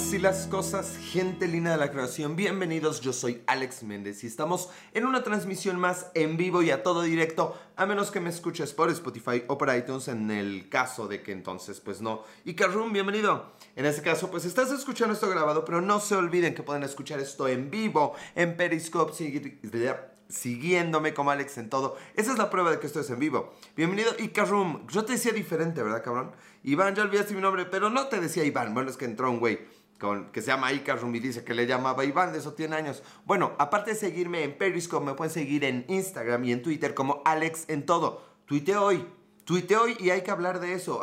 Así las cosas, gente linda de la creación, bienvenidos, yo soy Alex Méndez y estamos en una transmisión más en vivo y a todo directo, a menos que me escuches por Spotify o por iTunes en el caso de que entonces pues no. Y Carroom, bienvenido. En este caso pues estás escuchando esto grabado, pero no se olviden que pueden escuchar esto en vivo en Periscope, siguiéndome como Alex en todo. Esa es la prueba de que esto es en vivo. Bienvenido Icarum. Yo te decía diferente, ¿verdad, cabrón? Iván, ya olvidaste mi nombre, pero no te decía Iván. Bueno, es que entró un güey con, que se llama Icarum y dice que le llamaba Iván, de eso tiene años. Bueno, aparte de seguirme en Periscope, me pueden seguir en Instagram y en Twitter como Alex en todo. Tuite hoy, tuite hoy y hay que hablar de eso.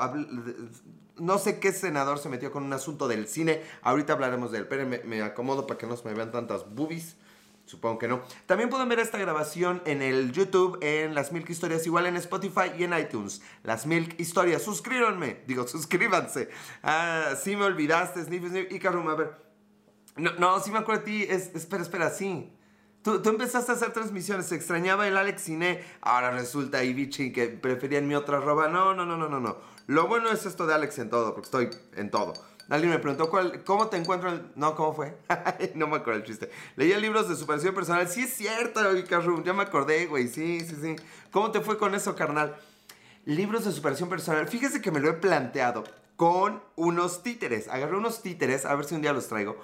no sé qué senador se metió con un asunto del cine. Ahorita hablaremos de él. Pero me, acomodo para que no se me vean tantas boobies. Supongo que no. También pueden ver esta grabación en el YouTube, en Las Milk Historias, igual en Spotify y en iTunes. Las Milk Historias. Suscríbanme. Digo, suscríbanse. Ah, sí me olvidaste, Sniff, Sniff. Y Karum, a ver. No, no, sí me acuerdo de ti. Es, espera, espera, sí. Tú, tú, empezaste a hacer transmisiones, se extrañaba el Alex Cine, ahora resulta Ibichi que preferían mi otra roba. No, no, no, no, no, no. Lo bueno es esto de Alex en todo, porque estoy en todo. Alguien me preguntó cuál, cómo te encuentro. El... No, ¿cómo fue? no me acuerdo el chiste. Leía libros de superación personal. Sí, es cierto, Carrum. Ya me acordé, güey. Sí, sí, sí. ¿Cómo te fue con eso, carnal? Libros de superación personal. Fíjese que me lo he planteado con unos títeres. Agarré unos títeres, a ver si un día los traigo.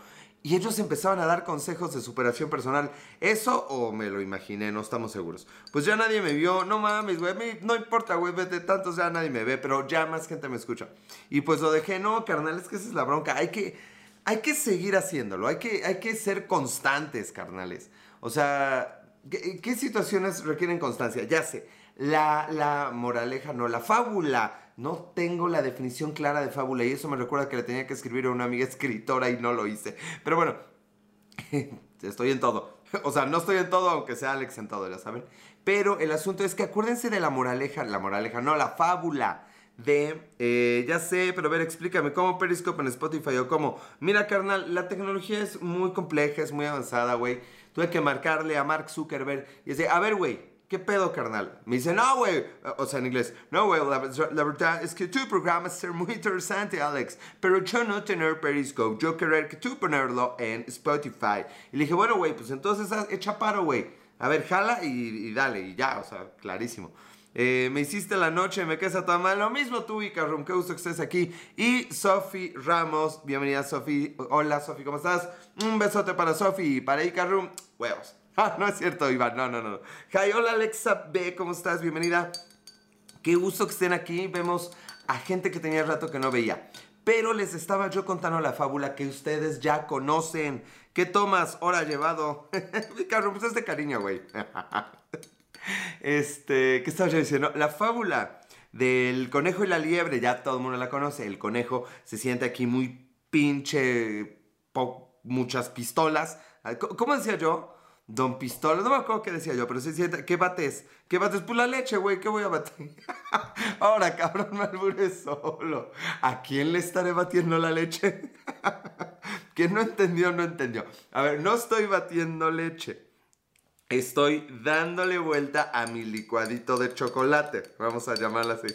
Y ellos empezaban a dar consejos de superación personal. ¿Eso o me lo imaginé? No estamos seguros. Pues ya nadie me vio. No mames, güey. No importa, güey. De tantos ya nadie me ve. Pero ya más gente me escucha. Y pues lo dejé. No, carnal, es que esa es la bronca. Hay que, hay que seguir haciéndolo. Hay que, hay que ser constantes, carnales. O sea, ¿qué, qué situaciones requieren constancia? Ya sé. La, la moraleja, no, la fábula no tengo la definición clara de fábula y eso me recuerda que le tenía que escribir a una amiga escritora y no lo hice. Pero bueno, estoy en todo. O sea, no estoy en todo, aunque sea Alex en todo, ya saben. Pero el asunto es que acuérdense de la moraleja, la moraleja, no, la fábula de, eh, ya sé, pero a ver, explícame, ¿cómo Periscope en Spotify o cómo? Mira, carnal, la tecnología es muy compleja, es muy avanzada, güey. Tuve que marcarle a Mark Zuckerberg y decir, a ver, güey, ¿Qué pedo, carnal? Me dice, no, güey. O sea, en inglés, no, güey, la, verdad es que tu programa es muy interesante, Alex. Pero yo no tener Periscope, yo querer que tú ponerlo en Spotify. Y le dije, bueno, güey, pues entonces echa paro, güey. A ver, jala y, dale, y ya, o sea, clarísimo. Eh, me hiciste la noche, me quedas a tu mal. Lo mismo tú, Icarrum, qué gusto que estés aquí. Y Sofi Ramos, bienvenida, Sofi. Hola, Sofi, ¿cómo estás? Un besote para Sofi y para Icarrum, huevos. Ah, no es cierto, Iván. No, no, no. Hi, hola Alexa B, ¿cómo estás? Bienvenida. Qué gusto que estén aquí. Vemos a gente que tenía rato que no veía. Pero les estaba yo contando la fábula que ustedes ya conocen. ¿Qué tomas? Hora llevado. Carlos, pues es de cariño, güey. este, ¿qué estaba yo diciendo? La fábula del conejo y la liebre, ya todo el mundo la conoce. El conejo se siente aquí muy pinche, muchas pistolas. ¿Cómo decía yo? Don Pistola, no me acuerdo qué decía yo, pero se siente, ¿qué bates? ¿Qué bates? Pues la leche, güey, ¿qué voy a batir? Ahora, cabrón, me alburé solo. ¿A quién le estaré batiendo la leche? Quien no entendió, no entendió. A ver, no estoy batiendo leche. Estoy dándole vuelta a mi licuadito de chocolate. Vamos a llamarla así.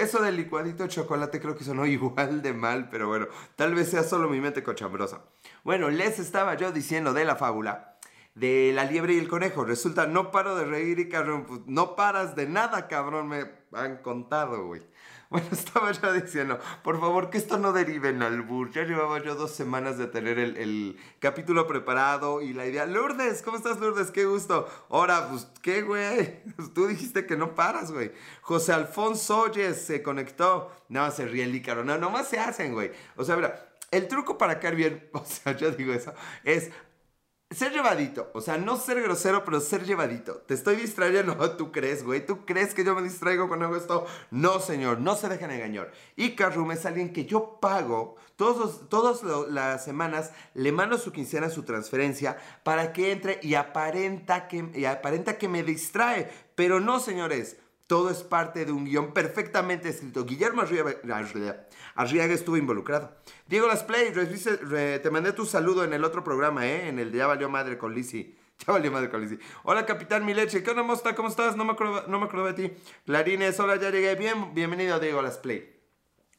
Eso del licuadito de chocolate creo que sonó igual de mal, pero bueno, tal vez sea solo mi mente cochambrosa. Bueno, les estaba yo diciendo de la fábula de la liebre y el conejo. Resulta, no paro de reír y cabrón, pues, no paras de nada, cabrón, me han contado, güey. Bueno, estaba yo diciendo, por favor, que esto no derive en albur. Ya llevaba yo dos semanas de tener el, capítulo preparado y la idea. Lourdes, ¿cómo estás, Lourdes? Qué gusto. Ahora, pues, ¿qué, güey? tú dijiste que no paras, güey. José Alfonso Oyes se conectó. No, se ríe el ícaro. No, nomás se hacen, güey. O sea, mira, el truco para caer bien, o sea, yo digo eso, es ser llevadito, o sea, no ser grosero, pero ser llevadito. Te estoy distrayendo, tú crees, güey. ¿Tú crees que yo me distraigo cuando hago esto? No, señor, no se dejen engañar. Y Carrum es alguien que yo pago todos todas las semanas, le mando su quincena, su transferencia, para que entre y aparenta que, y aparenta que me distrae. Pero no, señores. Todo es parte de un guion perfectamente escrito. Guillermo Arriaga, estuvo involucrado. Diego Las Play, te mandé tu saludo en el otro programa, ¿eh? En el Ya Valió Madre con Lizzie. Ya valió madre con Lizzie. Hola, Capitán Mileche. ¿Qué onda, Mosta? ¿Cómo estás? No me acuerdo, no me acuerdo de ti. Clarines, hola, ya llegué. Bien, bienvenido Diego Las Play.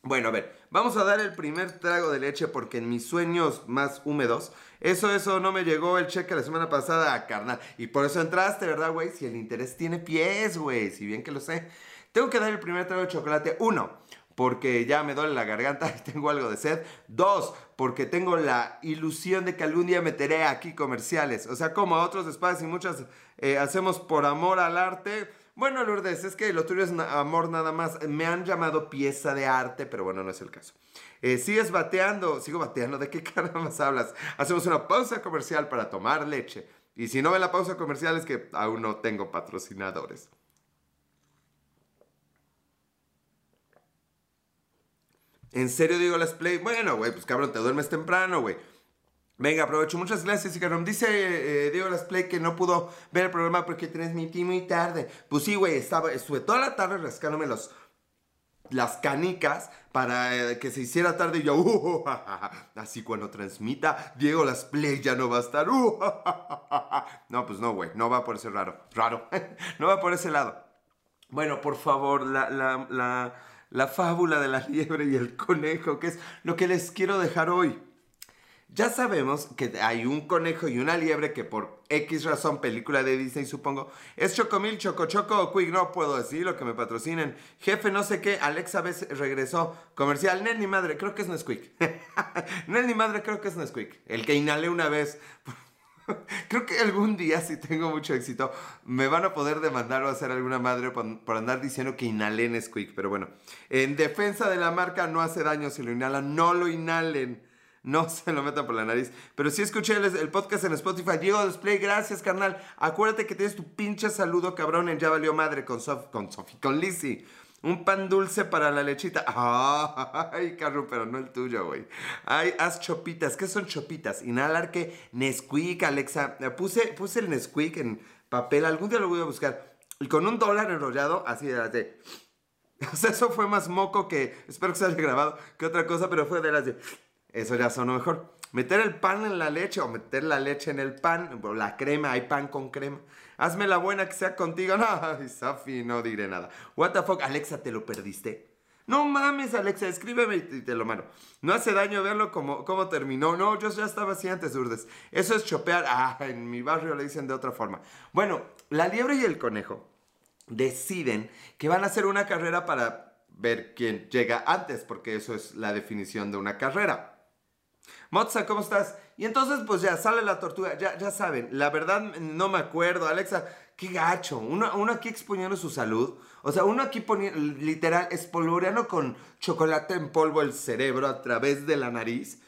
Bueno, a ver, vamos a dar el primer trago de leche porque en mis sueños más húmedos, eso, eso no me llegó el cheque la semana pasada, a carnal. Y por eso entraste, ¿verdad, güey? Si el interés tiene pies, güey, si bien que lo sé. Tengo que dar el primer trago de chocolate. Uno, porque ya me duele la garganta y tengo algo de sed. Dos, porque tengo la ilusión de que algún día meteré aquí comerciales. O sea, como a otros espacios y muchas eh, hacemos por amor al arte bueno, Lourdes, es que lo tuyo es amor nada más. Me han llamado pieza de arte, pero bueno, no es el caso. Eh, sigues bateando, sigo bateando, ¿de qué más hablas? Hacemos una pausa comercial para tomar leche. Y si no ven la pausa comercial es que aún no tengo patrocinadores. ¿En serio digo las play? Bueno, güey, pues cabrón, te duermes temprano, güey. Venga, aprovecho. Muchas gracias, Ikarom. Dice eh, Diego Las Play que no pudo ver el programa porque transmití muy tarde. Pues sí, güey, estaba, estuve toda la tarde rascándome los, las canicas para eh, que se hiciera tarde y yo, uh, así cuando transmita, Diego Las Play ya no va a estar. Uh, no, pues no, güey, no va por ese raro, raro, no va por ese lado. Bueno, por favor, la, la, la, la fábula de la liebre y el conejo, que es lo que les quiero dejar hoy. Ya sabemos que hay un conejo y una liebre que por X razón, película de Disney supongo, es Chocomil, Chocochoco o Quick, no puedo decir lo que me patrocinen. Jefe, no sé qué, Alexa vez regresó. Comercial, Nel ni madre, creo que es Nesquik. Nel ni madre, creo que es Nesquik. El que inhalé una vez. Creo que algún día, si tengo mucho éxito, me van a poder demandar o hacer alguna madre por, por, andar diciendo que inhalé Nesquik. Pero bueno, en defensa de la marca, no hace daño si lo inhalan, no lo inhalen. No se lo metan por la nariz. Pero sí escuché el, podcast en Spotify. Diego Display, gracias, carnal. Acuérdate que tienes tu pinche saludo, cabrón, en Ya Valió Madre con Sofi, con, Sophie, con Lizzie. Un pan dulce para la lechita. Ay, carro, pero no el tuyo, güey. Ay, haz chopitas. ¿Qué son chopitas? Inhalar que Nesquik, Alexa. Puse, puse el Nesquik en papel. Algún día lo voy a buscar. Y con un dólar enrollado, así de las de... O sea, eso fue más moco que... Espero que se haya grabado que otra cosa, pero fue de las de... Eso ya sonó mejor. Meter el pan en la leche o meter la leche en el pan, la crema, hay pan con crema. Hazme la buena que sea contigo. No, Safi, no diré nada. What the fuck, Alexa, ¿te lo perdiste? No mames, Alexa, escríbeme y te lo mando. No hace daño verlo como, cómo terminó. No, yo ya estaba así antes, Urdes. Eso es chopear. Ah, en mi barrio le dicen de otra forma. Bueno, la liebre y el conejo deciden que van a hacer una carrera para ver quién llega antes, porque eso es la definición de una carrera. Motza, ¿cómo estás? Y entonces, pues ya sale la tortuga. Ya, ya saben, la verdad no me acuerdo. Alexa, qué gacho. Uno, uno aquí exponiendo su salud. O sea, uno aquí poniendo, literal, espolvoreando con chocolate en polvo el cerebro a través de la nariz.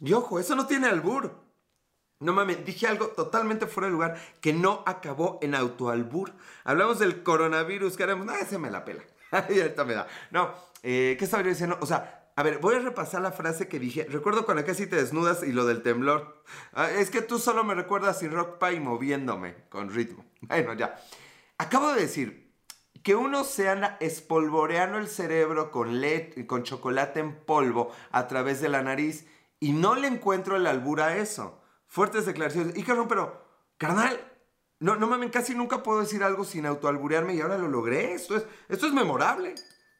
Y ojo, eso no tiene albur. No mames, dije algo totalmente fuera de lugar que no acabó en autoalbur. Hablamos del coronavirus, que haremos. No, ese me la pela. Ahí ahorita me da. No, eh, ¿qué estaba diciendo? O sea, a ver, voy a repasar la frase que dije. Recuerdo cuando casi te desnudas y lo del temblor. Ah, es que tú solo me recuerdas sin rock pie moviéndome con ritmo. Bueno, ya. Acabo de decir que uno se anda espolvoreando el cerebro con, con chocolate en polvo a través de la nariz y no le encuentro el albura a eso. Fuertes declaraciones. Y carnal, pero, carnal, no, no mames, casi nunca puedo decir algo sin autoalburearme y ahora lo logré. Esto es, esto es memorable.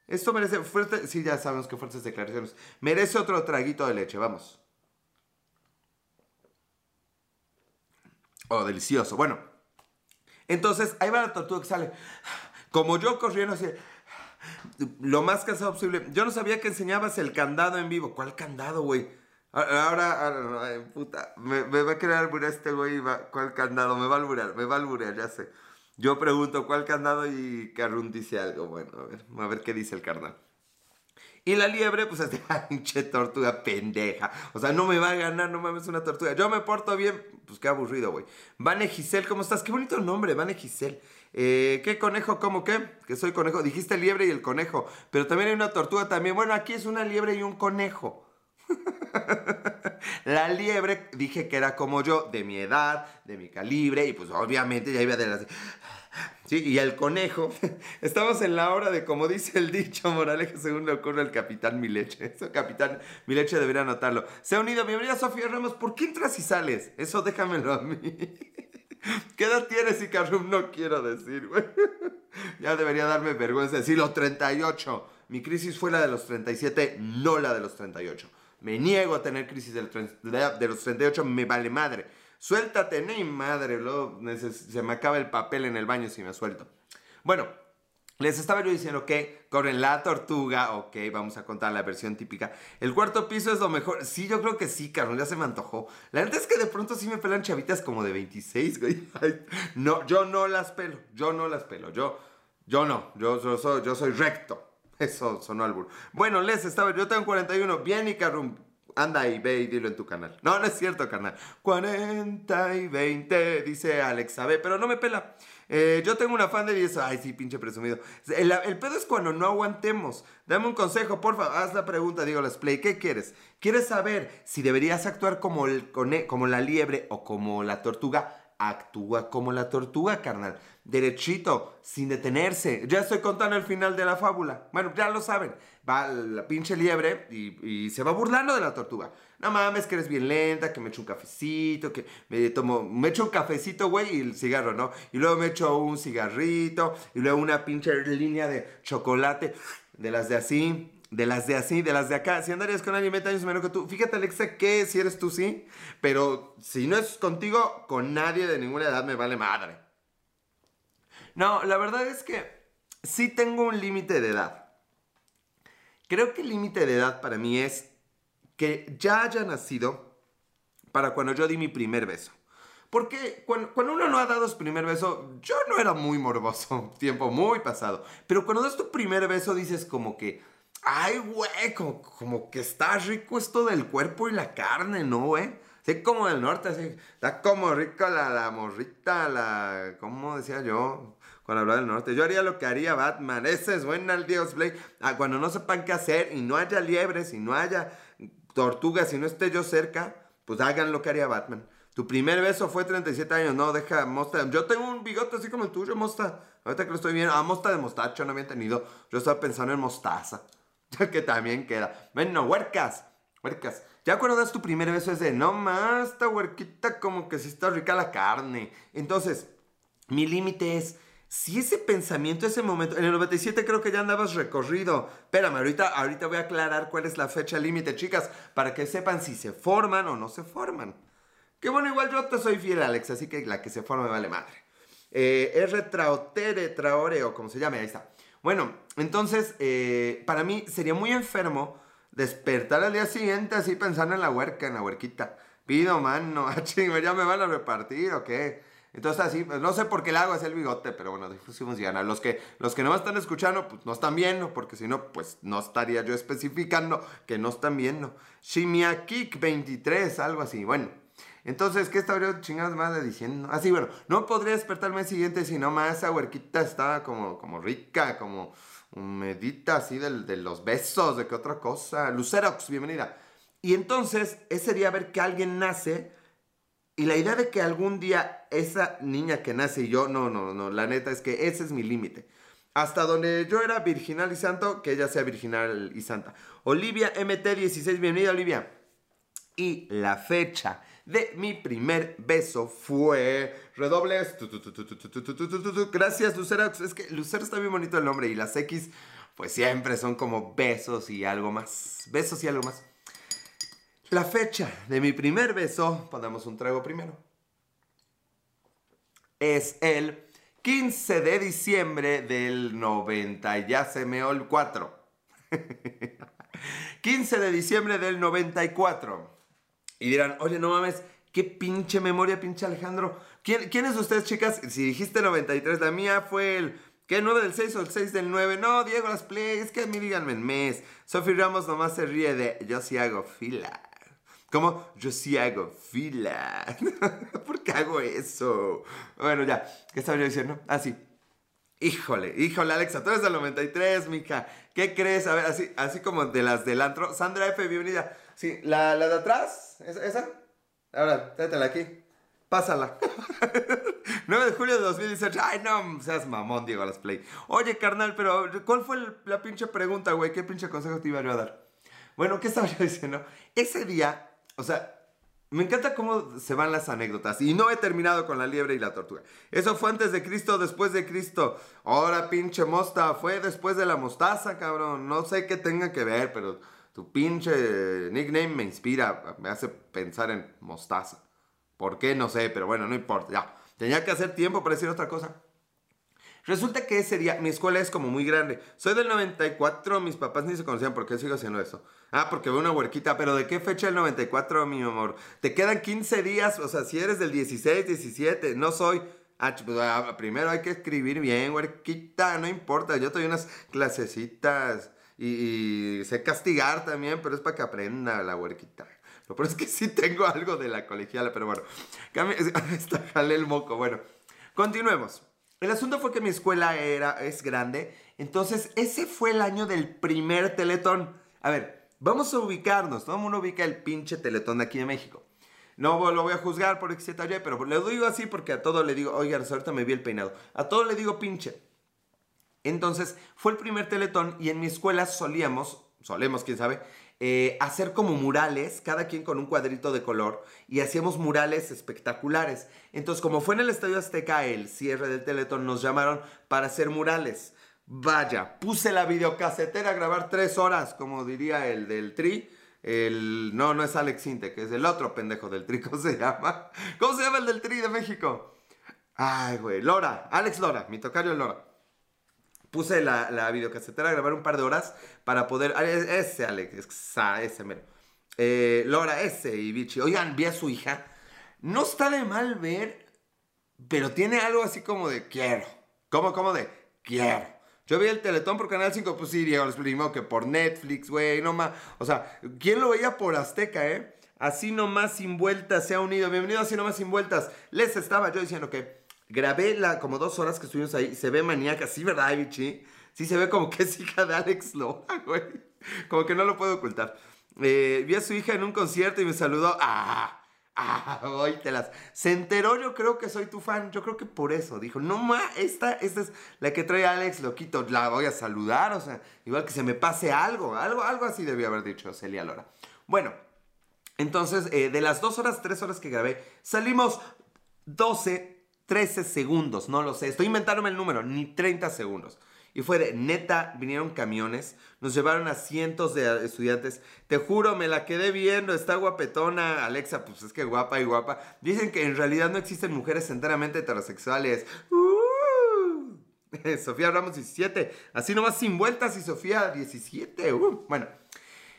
Esto merece fuerte. Sí, ya sabemos que fuertes declaraciones. Merece otro traguito de leche, vamos. Oh, delicioso. Bueno, entonces ahí va la tortuga que sale. Como yo corriendo así, lo más cansado posible. Yo no sabía que enseñabas el candado en vivo. ¿Cuál candado, güey? Ahora, puta, me, va a querer alburear este güey. ¿Cuál candado? Me va a alburear, me va a alburear, ya sé. Yo pregunto cuál candado y Carrun dice algo. Bueno, a ver, a ver qué dice el carnal. Y la liebre, pues es de pinche tortuga pendeja. O sea, no me va a ganar, no mames, una tortuga. Yo me porto bien, pues qué aburrido, güey. Vane Giselle, ¿cómo estás? Qué bonito nombre, Vane Giselle. Eh, ¿Qué conejo? ¿Cómo qué? Que soy conejo. Dijiste liebre y el conejo. Pero también hay una tortuga también. Bueno, aquí es una liebre y un conejo. la liebre dije que era como yo, de mi edad, de mi calibre, y pues obviamente ya iba de las... Sí, y el conejo. Estamos en la hora de, como dice el dicho moraleja, según le ocurre al capitán Mileche. Eso, capitán Mileche debería anotarlo. Se ha unido. Bienvenida, Sofía Ramos. ¿Por qué entras y sales? Eso déjamelo a mí. ¿Qué edad tienes, Icarum? No quiero decir, güey. Ya debería darme vergüenza decirlo, 38. mi crisis fue la de los 37, no la de los 38. Me niego a tener crisis de los 38, me vale madre. Suéltate, ni madre, se me acaba el papel en el baño si me suelto. Bueno, les estaba yo diciendo que corren la tortuga, ok, vamos a contar la versión típica. El cuarto piso es lo mejor. Sí, yo creo que sí, Carlos, ya se me antojó. La verdad es que de pronto sí me pelan chavitas como de 26, güey. no, yo no las pelo, yo no las pelo, yo, yo no, yo, yo soy recto. Eso sonó al burro. Bueno, les estaba, yo tengo 41, bien y anda ahí, ve y dilo en tu canal. No, no es cierto, carnal. 40 y 20, dice Alex, ve, pero no me pela. Eh, yo tengo una fan de 10. Ay, sí, pinche presumido. El, pedo es cuando no aguantemos. Dame un consejo, porfa. Haz la pregunta, digo, las play. ¿Qué quieres? ¿Quieres saber si deberías actuar como, el, como la liebre o como la tortuga? Actúa como la tortuga, carnal. Derechito, sin detenerse. Ya estoy contando el final de la fábula. Bueno, ya lo saben. Va la pinche liebre y, se va burlando de la tortuga no mames, que eres bien lenta, que me echo un cafecito, que me tomo, me echo un cafecito, güey, y el cigarro, ¿no? Y luego me echo un cigarrito, y luego una pinche línea de chocolate, de las de así, de las de así, de las de acá. Si andarías con alguien 20 años menos que tú, fíjate, Alexa, que si eres tú, sí, pero si no es contigo, con nadie de ninguna edad me vale madre. No, la verdad es que sí tengo un límite de edad. Creo que el límite de edad para mí es que ya haya nacido para cuando yo di mi primer beso. Porque cuando, uno no ha dado su primer beso, yo no era muy morboso, tiempo muy pasado. Pero cuando das tu primer beso dices como que, ay, güey, como, que está rico esto del cuerpo y la carne, ¿no, güey? Sí, como del norte, así, está como rica la, morrita, la, ¿cómo decía yo? Cuando hablaba del norte. Yo haría lo que haría Batman. Ese es buena al Dios Blake. Ah, cuando no sepan qué hacer y no haya liebres y no haya tortuga, si no esté yo cerca, pues hagan lo que haría Batman. Tu primer beso fue 37 años, no, deja Mosta. Yo tengo un bigote así como el tuyo, Mosta. Ahorita que lo estoy viendo, ah, Mosta de mostacho no había tenido. Yo estaba pensando en mostaza, que también queda. Bueno, huercas, huercas. Ya cuando das tu primer beso es de, no más, esta huerquita como que si está rica la carne. Entonces, mi límite es, si ese pensamiento, ese momento, en el 97 creo que ya andabas recorrido. Espérame, ahorita, ahorita voy a aclarar cuál es la fecha límite, chicas, para que sepan si se forman o no se forman. Que bueno, igual yo te soy fiel, Alex, así que la que se forma me vale madre. Eh, R traotere, traore, o como se llame, ahí está. Bueno, entonces, eh, para mí sería muy enfermo despertar al día siguiente así pensando en la huerca, en la huerquita. Pido, mano, ya me van a repartir o qué. Entonces así, no sé por qué le hago así el bigote, pero bueno, sí funciona. Los que, los que no me están escuchando, pues no están viendo, porque si no, pues no estaría yo especificando que no están viendo. Shimiakik 23, algo así. Bueno, entonces, ¿qué chingadas más de diciendo? Así, bueno, no podría despertar el siguiente si no más esa huerquita estaba como, como rica, como medita así de, de los besos, de qué otra cosa. Lucerox, bienvenida. Y entonces, ese día ver que alguien nace y la idea de que algún día esa niña que nace y yo, no, no, no, la neta es que ese es mi límite. Hasta donde yo era virginal y santo, que ella sea virginal y santa. Olivia MT16, bienvenida Olivia. Y la fecha de mi primer beso fue. Redobles. Gracias, Lucero. Es que Lucero está bien bonito el nombre y las X, pues siempre son como besos y algo más. Besos y algo más. La fecha de mi primer beso, ponemos un trago primero, es el 15 de diciembre del 90, ya se me ol 4. 15 de diciembre del 94. Y dirán, oye, no mames, qué pinche memoria, pinche Alejandro. ¿Quién, ¿Quiénes de ustedes, chicas? Si dijiste 93, la mía fue el... ¿Qué? ¿9 del 6 o el 6 del 9? No, Diego, las play, es que a mí díganme en mes. Sophie Ramos nomás se ríe de yo sí hago fila. Como yo sí hago fila. ¿Por qué hago eso? Bueno, ya. ¿Qué estaba yo diciendo? Ah, híjole, híjole, Alexa, tú eres del 93, mija. ¿Qué crees? A ver, así, así como de las del antro. Sandra F, bienvenida. Sí, la, la de atrás. Esa? Ahora, tráetela aquí. Pásala. 9 de julio de 2018. Ay, no seas mamón, Diego, las play. Oye, carnal, pero ¿cuál fue la pinche pregunta, güey? ¿Qué pinche consejo te iba yo a dar? Bueno, ¿qué estaba yo diciendo? Ese día o sea, Me encanta cómo se van las anécdotas. Y no he terminado con la liebre y la tortuga. Eso fue antes de Cristo, después de Cristo. Ahora, pinche mosta, fue después de la mostaza, cabrón. No sé qué tenga que ver, pero tu pinche nickname me inspira, me hace pensar en mostaza. ¿Por qué? No sé, pero bueno, no importa. Ya, tenía que hacer tiempo para decir otra cosa. Resulta que ese día, mi escuela es como muy grande. Soy del 94, mis papás ni se conocían, ¿por qué sigo haciendo eso? Ah, porque veo una huerquita, pero ¿de qué fecha el 94, mi amor? Te quedan 15 días, o sea, si eres del 16, 17, no soy... Ah, pues, ah, primero hay que escribir bien, huerquita, no importa, yo te doy unas clasecitas y, y sé castigar también, pero es para que aprenda la huerquita. Lo peor es que sí tengo algo de la colegiala, pero bueno, está jale el moco, bueno, continuemos. El asunto fue que mi escuela era, es grande, entonces ese fue el año del primer teletón. A ver, vamos a ubicarnos, todo el mundo ubica el pinche teletón de aquí de México. No lo voy a juzgar por XY, pero le digo así porque a todo le digo, oigan, ahorita me vi el peinado. A todo le digo pinche. Entonces, fue el primer teletón y en mi escuela solíamos, solemos, quién sabe, eh, hacer como murales, cada quien con un cuadrito de color, y hacíamos murales espectaculares. Entonces, como fue en el Estadio Azteca el cierre del Teletón, nos llamaron para hacer murales. Vaya, puse la videocasetera a grabar tres horas, como diría el del Tri. El, no, no es Alex Inte, que es el otro pendejo del Tri. ¿Cómo se llama? ¿Cómo se llama el del Tri de México? Ay, güey, Lora, Alex Lora, mi tocario Lora puse la, la videocasetera a grabar un par de horas para poder. Ah, ese, Alex, ese, mero. Eh, Laura, ese y Vichy. Oigan, vi a su hija. No está de mal ver, pero tiene algo así como de quiero. ¿Cómo, cómo de quiero? Yo vi el Teletón por Canal 5, pues sí, Diego, primero que por Netflix, güey, no más. O sea, ¿quién lo veía por Azteca, eh? Así nomás sin vueltas se ha unido. Bienvenido Así nomás sin vueltas. Les estaba yo diciendo que Grabé la, como dos horas que estuvimos ahí. Se ve maníaca, sí, ¿verdad, Vichy? Sí, se ve como que es hija de Alex Loa, güey. Como que no lo puedo ocultar. Eh, vi a su hija en un concierto y me saludó. ¡Ah! ¡Ah! Las. Se enteró, yo creo que soy tu fan. Yo creo que por eso. Dijo, no ma, esta, esta es la que trae Alex Loquito. La voy a saludar. O sea, igual que se me pase algo. Algo, algo así debió haber dicho Celia Lora. Bueno, entonces, eh, de las dos horas, tres horas que grabé, salimos 12 13 segundos, no lo sé, estoy inventándome el número, ni 30 segundos. Y fue de neta, vinieron camiones, nos llevaron a cientos de estudiantes. Te juro, me la quedé viendo, está guapetona. Alexa, pues es que guapa y guapa. Dicen que en realidad no existen mujeres enteramente heterosexuales. Uh, Sofía Ramos 17, así nomás sin vueltas y Sofía 17. Uh, bueno,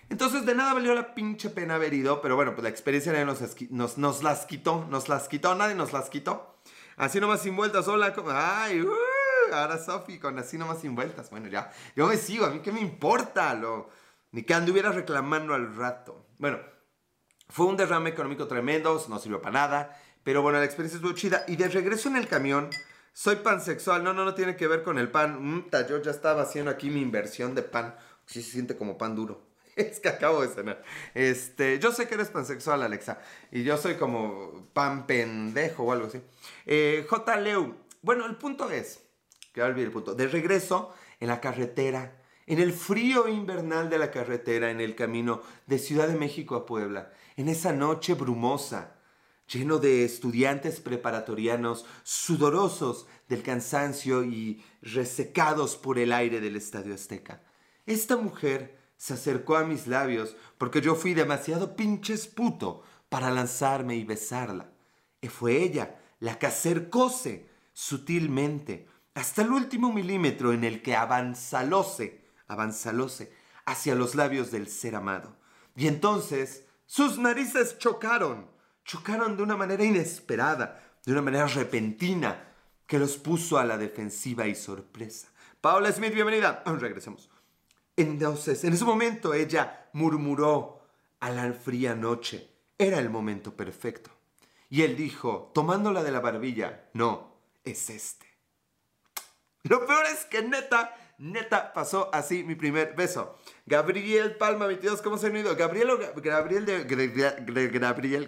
entonces de nada valió la pinche pena haber ido, pero bueno, pues la experiencia nos, nos, nos las quitó, nos las quitó, nadie nos las quitó. Así nomás sin vueltas, hola, ay, uh, ahora Sofi con así nomás sin vueltas. Bueno, ya, yo me sigo, a mí qué me importa, lo, ni que anduviera reclamando al rato. Bueno, fue un derrame económico tremendo, no sirvió para nada, pero bueno, la experiencia estuvo chida. Y de regreso en el camión, soy pansexual, no, no, no tiene que ver con el pan. Mm, yo ya estaba haciendo aquí mi inversión de pan, sí se siente como pan duro. es que acabo de cenar. Este, yo sé que eres pansexual, Alexa. Y yo soy como pan pendejo o algo así. Eh, J. Leu. Bueno, el punto es. Que olvidé el punto. De regreso en la carretera. En el frío invernal de la carretera. En el camino de Ciudad de México a Puebla. En esa noche brumosa. Lleno de estudiantes preparatorianos sudorosos del cansancio y resecados por el aire del Estadio Azteca. Esta mujer se acercó a mis labios porque yo fui demasiado pinches puto para lanzarme y besarla. Y fue ella la que acercóse sutilmente hasta el último milímetro en el que avanzalóse, avanzalóse hacia los labios del ser amado. Y entonces sus narices chocaron, chocaron de una manera inesperada, de una manera repentina, que los puso a la defensiva y sorpresa. Paula Smith, bienvenida. Regresemos. Entonces, en ese momento ella murmuró a la fría noche. Era el momento perfecto. Y él dijo, tomándola de la barbilla, no, es este. Lo peor es que neta, neta pasó así mi primer beso. Gabriel Palma 22, ¿cómo se ha unido? Gabriel Gabriel de Gabriel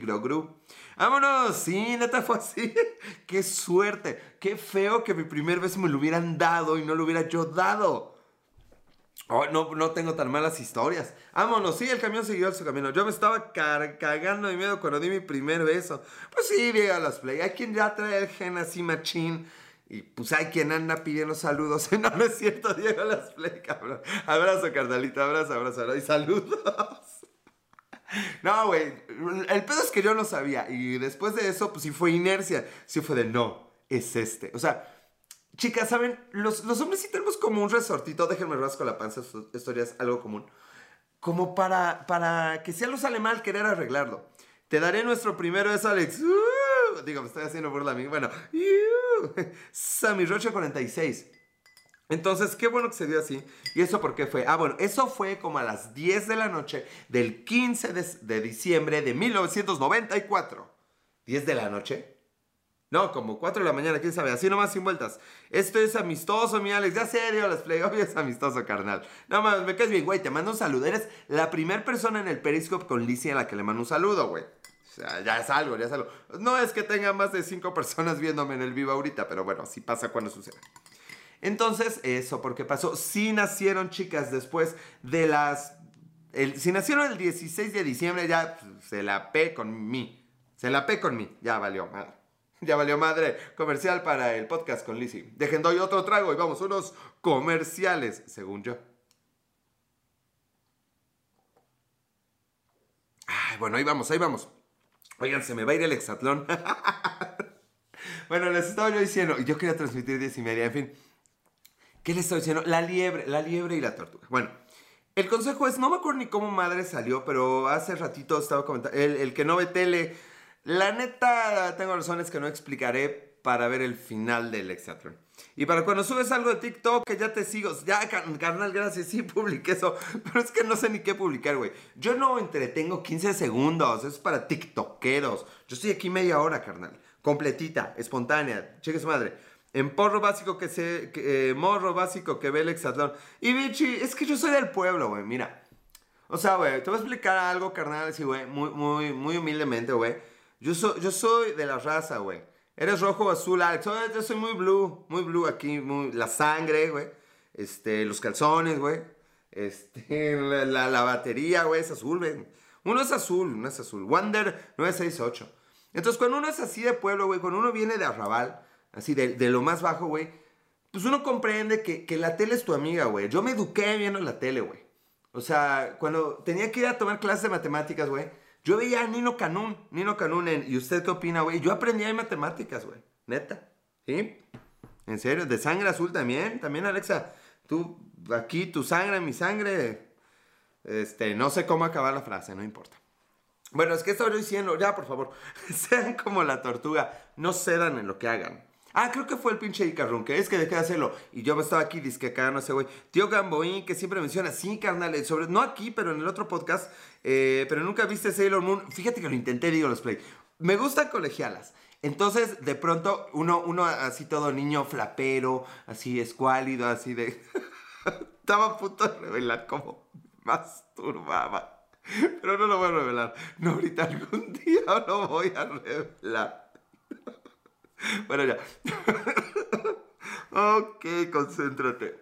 Grogru. Vámonos, sí, neta fue así. Qué suerte, qué feo que mi primer beso me lo hubieran dado y no lo hubiera yo dado. Oh, no, no tengo tan malas historias. Vámonos, sí, el camión siguió su camino. Yo me estaba cagando de miedo cuando di mi primer beso. Pues sí, llega las play. Hay quien ya trae el gen así machín. Y pues hay quien anda pidiendo saludos. No, no es cierto, Diego Las Play, cabrón. Abrazo, carnalita, abrazo, abrazo, Y saludos. No, güey. El pedo es que yo no sabía. Y después de eso, pues sí fue inercia. Sí fue de no, es este. O sea, Chicas, ¿saben? Los, los hombres sí tenemos como un resortito, déjenme rasco la panza, esto ya es algo común. Como para, para que si algo sale mal, querer arreglarlo. Te daré nuestro primero, es Alex. Uh, digo, me estoy haciendo burla a mí. Bueno, uh, Sammy Rocha 46. Entonces, qué bueno que se dio así. ¿Y eso por qué fue? Ah, bueno, eso fue como a las 10 de la noche del 15 de, de diciembre de 1994. ¿10 de la noche? No, como 4 de la mañana, quién sabe, así nomás sin vueltas. Esto es amistoso, mi Alex. Ya serio, las play, obvio es amistoso, carnal. No mames, me caes bien, güey. Te mando un saludo. Eres la primera persona en el Periscope con Lizzie a la que le mando un saludo, güey. O sea, ya es algo, ya es algo. No es que tenga más de 5 personas viéndome en el vivo ahorita, pero bueno, así pasa cuando sucede. Entonces, eso, porque pasó. Si nacieron chicas después de las. Si nacieron el 16 de diciembre, ya se la pe con mí. Se la pe con mí. Ya valió. Ya valió madre. Comercial para el podcast con Lizzie. Dejen doy otro trago y vamos, unos comerciales, según yo. Bueno, ahí vamos, ahí vamos. Oigan, se me va a ir el hexatlón. bueno, les estaba yo diciendo, yo quería transmitir diez y media, en fin. ¿Qué les estaba diciendo? La liebre, la liebre y la tortuga. Bueno, el consejo es, no me acuerdo ni cómo madre salió, pero hace ratito estaba comentando, el, el que no ve tele la neta, tengo razones que no explicaré para ver el final del Exatron. Y para cuando subes algo de TikTok, que ya te sigo, ya, carnal, gracias, sí publiqué eso, pero es que no sé ni qué publicar, güey. Yo no entretengo 15 segundos, es para TikTokeros. Yo estoy aquí media hora, carnal, completita, espontánea, cheque su madre. En porro básico que se, eh, morro básico que ve el Exatlón. Y bichi, es que yo soy del pueblo, güey, mira. O sea, güey, te voy a explicar algo, carnal, así, güey, muy, muy, muy humildemente, güey. Yo, soy, yo soy de la raza, güey. Eres rojo azul, Alex. Yo soy muy blue, muy blue aquí, muy, la sangre, güey. Este, los calzones, güey. Este, la, la, batería, güey, es azul, güey. Uno es azul, uno es azul. Wander 968. Entonces, cuando uno es así de pueblo, güey, cuando uno viene de arrabal, así de, de lo más bajo, güey, pues uno comprende que, que la tele es tu amiga, güey. Yo me eduqué viendo la tele, güey. O sea, cuando tenía que ir a tomar clases de matemáticas, güey, yo veía a Nino Canún, Nino Canún en, ¿y usted qué opina, güey? Yo aprendí de matemáticas, güey, neta, ¿sí? En serio, de sangre azul también, también Alexa, tú, aquí, tu sangre, mi sangre, este, no sé cómo acabar la frase, no importa. Bueno, es que estaba diciendo, ya, por favor, sean como la tortuga, no cedan en lo que hagan. Ah, creo que fue el pinche Icarrun, que es que dejé de hacerlo. Y yo me estaba aquí, disque acá, no sé, güey. Tío Gamboín, que siempre menciona, sí, carnal, eh, sobre, no aquí, pero en el otro podcast, eh, pero nunca viste Sailor Moon. Fíjate que lo intenté, digo, los play. Me gustan colegialas. Entonces, de pronto, uno, uno así todo niño flapero, así escuálido, así de... Estaba a punto de revelar cómo masturbaba. Pero no lo voy a revelar. No, ahorita algún día lo voy a revelar. Bueno, ya. ok, concéntrate.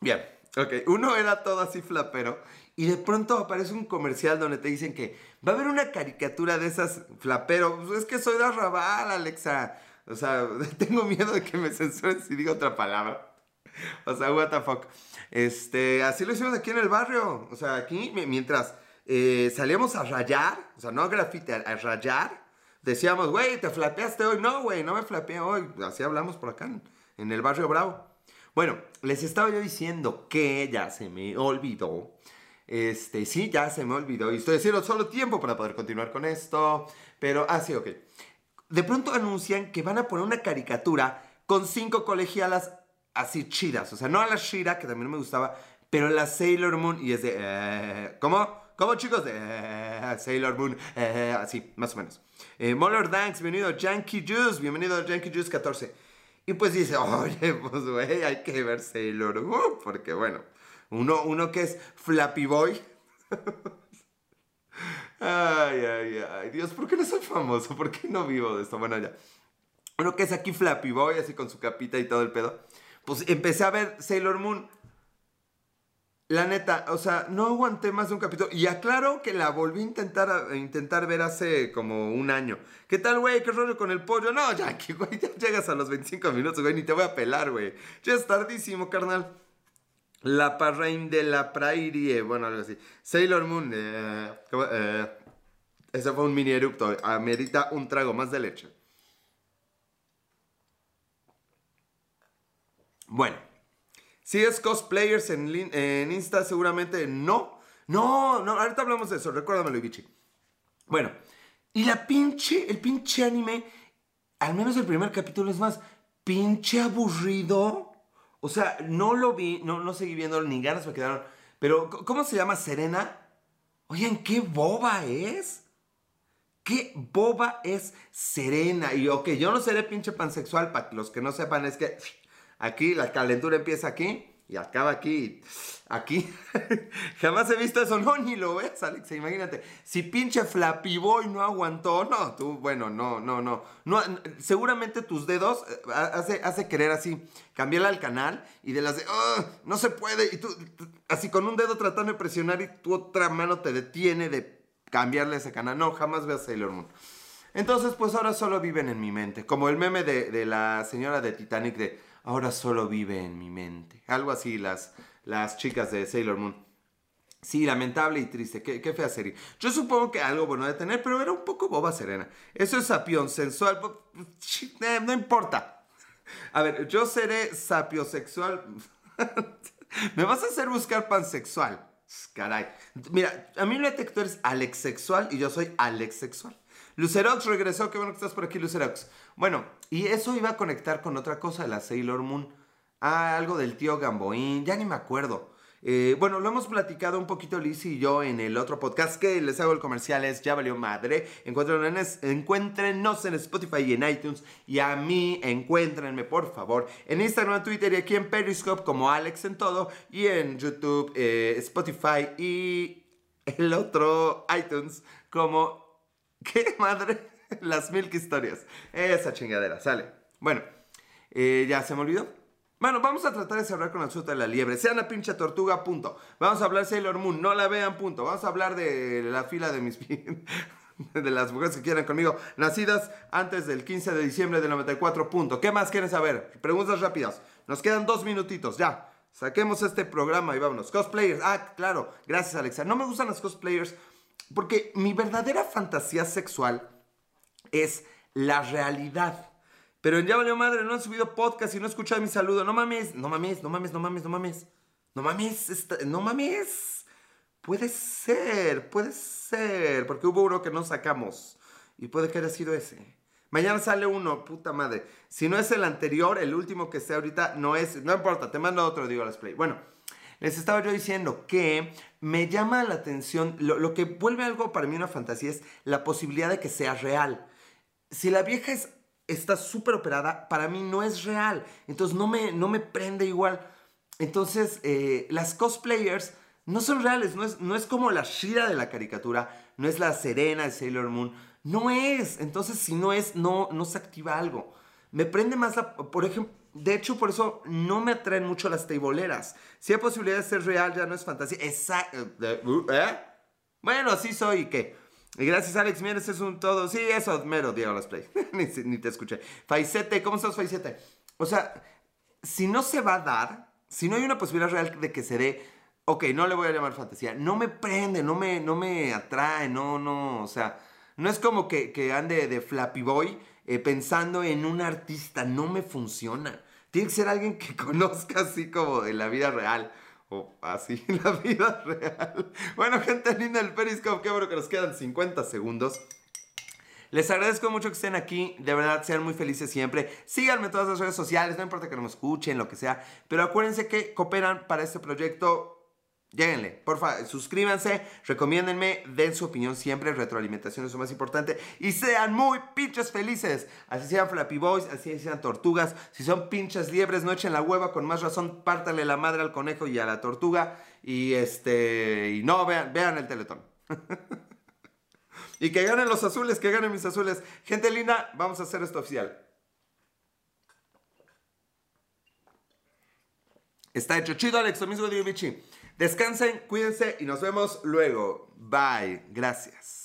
Bien, ok. Uno era todo así flapero. Y de pronto aparece un comercial donde te dicen que va a haber una caricatura de esas flapero. Pues es que soy de Arrabal, Alexa. O sea, tengo miedo de que me censuren si digo otra palabra. O sea, what the fuck. Este, así lo hicimos aquí en el barrio. O sea, aquí mientras eh, salíamos a rayar, o sea, no a grafite, a rayar decíamos, güey, te flapeaste hoy. No, güey, no me flapeé hoy. Así hablamos por acá, en el barrio Bravo. Bueno, les estaba yo diciendo que ya se me olvidó. Este, sí, ya se me olvidó. Y estoy haciendo solo tiempo para poder continuar con esto. Pero, ah, sí, ok. De pronto anuncian que van a poner una caricatura con cinco colegialas así chidas. O sea, no a la Shira, que también me gustaba, pero la Sailor Moon. Y es de, eh, ¿cómo? ¿Cómo chicos? De eh, Sailor Moon. Eh, así, más o menos. Eh, Moller Danks, bienvenido. Yankee Juice, bienvenido a Yankee Juice 14. Y pues dice, oye, pues güey, hay que ver Sailor Moon, porque bueno, uno, uno que es Flappy Boy. ay, ay, ay, Dios, ¿por qué no soy famoso? ¿Por qué no vivo de esto? Bueno, ya. Uno que es aquí Flappy Boy, así con su capita y todo el pedo. Pues empecé a ver Sailor Moon. La neta, o sea, no aguanté más de un capítulo. Y aclaro que la volví a intentar, a intentar ver hace como un año. ¿Qué tal, güey? ¿Qué rollo con el pollo? No, ya que, güey, ya llegas a los 25 minutos, güey, ni te voy a pelar, güey. Ya es tardísimo, carnal. La Parrain de la Prairie, bueno, algo así. Sailor Moon, eh, eh, ese fue un mini erupto. Amerita un trago más de leche. Bueno. Si es cosplayers en, en Insta, seguramente no. No, no, ahorita hablamos de eso, recuérdamelo, Ibichi. Bueno, y la pinche, el pinche anime, al menos el primer capítulo es más, pinche aburrido. O sea, no lo vi, no, no seguí viendo, ni ganas me quedaron. Pero, ¿cómo se llama? Serena. Oigan, qué boba es. Qué boba es Serena. Y ok, yo no seré pinche pansexual, para los que no sepan, es que Aquí la calentura empieza aquí y acaba aquí. Aquí. Jamás he visto eso. No, ni lo ves, Alex. Imagínate. Si pinche Flappy Boy no aguantó. No, tú, bueno, no, no, no. no seguramente tus dedos eh, hace, hace querer así. Cambiarle al canal y de las de. no se puede. Y tú, así con un dedo tratando de presionar y tu otra mano te detiene de cambiarle ese canal. No, jamás veas Sailor Moon. Entonces, pues ahora solo viven en mi mente. Como el meme de la señora de Titanic de ahora solo vive en mi mente. Algo así las, las chicas de Sailor Moon. Sí, lamentable y triste. Qué, qué, fea serie. Yo supongo que algo bueno de tener, pero era un poco boba serena. Eso es sapión, sensual. Eh, no importa. A ver, yo seré sapiosexual. Me vas a hacer buscar pansexual. Caray. Mira, a mí me detector es alexsexual y yo soy alexsexual. Lucerox regresó, qué bueno que estás por aquí, Lucerox. Bueno, y eso iba a conectar con otra cosa la Sailor Moon. Ah, algo del tío Gamboín, ya ni me acuerdo. Eh, bueno, lo hemos platicado un poquito Liz y yo en el otro podcast que les hago el comercial es Ya Valió Madre. encuéntrenos en Spotify y en iTunes. Y a mí, encuéntrenme por favor en Instagram, Twitter y aquí en Periscope como Alex en todo. Y en YouTube, eh, Spotify y el otro iTunes como ¿Qué madre? Las Milk Historias. Esa chingadera, sale. Bueno, eh, ya se me olvidó. Bueno, vamos a tratar de cerrar con la suerte de la liebre. Sean la pinche tortuga, punto. Vamos a hablar Sailor Moon, no la vean, punto. Vamos a hablar de la fila de mis... de las mujeres que quieran conmigo, nacidas antes del 15 de diciembre del 94, punto. ¿Qué más quieren saber? Preguntas rápidas. Nos quedan dos minutitos, ya. Saquemos este programa y vámonos. Cosplayers. Ah, claro. Gracias, Alexa. No me gustan las cosplayers porque mi verdadera fantasía sexual es la realidad. Pero en Ya Valió Madre no han subido podcast y no he escuchado mi saludo. No mames, no mames, no mames, no mames, no mames. No mames, no mames. Puede ser, puede ser. Porque hubo uno que no sacamos. Y puede que haya sido ese. Mañana sale uno, puta madre. Si no es el anterior, el último que sea ahorita, no es. No importa, te mando otro, digo, las play. Bueno. Les estaba yo diciendo que me llama la atención, lo, que vuelve algo para mí una fantasía es la posibilidad de que sea real. Si la vieja es, está súper operada, para mí no es real. Entonces no me, no me prende igual. Entonces eh, las cosplayers no son reales, no es, no es como la Shira de la caricatura, no es la Serena de Sailor Moon, no es. Entonces si no es, no, no se activa algo. Me prende más la, por ejemplo, de hecho, por eso no me atraen mucho las teiboleras. Si hay posibilidad de ser real, ya no es fantasía. Exacto. ¿Eh? Bueno, así soy. ¿Qué? Y gracias, Alex Mieres, es un todo. Sí, eso, mero, Diego Las Play. ni, te escuché. Faisete, ¿cómo estás, Faisete? O sea, si no se va a dar, si no hay una posibilidad real de que se dé, ok, no le voy a llamar fantasía. No me prende, no me, no me atrae, no, no, o sea, no es como que, que ande de Flappy Boy eh, pensando en un artista. No me funciona. Tiene que ser alguien que conozca así como en la vida real. O así la vida real. Bueno, gente linda del Periscope, qué bueno que nos quedan 50 segundos. Les agradezco mucho que estén aquí, de verdad sean muy felices siempre. Síganme en todas las redes sociales, no importa que no me escuchen, lo que sea, pero acuérdense que cooperan para este proyecto Lléguenle, porfa, suscríbanse, recomiéndenme, den su opinión siempre, retroalimentación es lo más importante y sean muy pinches felices. Así sean Flappy Boys, así sean tortugas, si son pinches liebres, no echen la hueva, con más razón, pártale la madre al conejo y a la tortuga y este, y no, vean, vean el teletón. y que ganen los azules, que ganen mis azules. Gente linda, vamos a hacer esto oficial. Está hecho chido, Alex. Lo mismo digo, Vichy. Descansen, cuídense y nos vemos luego. Bye. Gracias.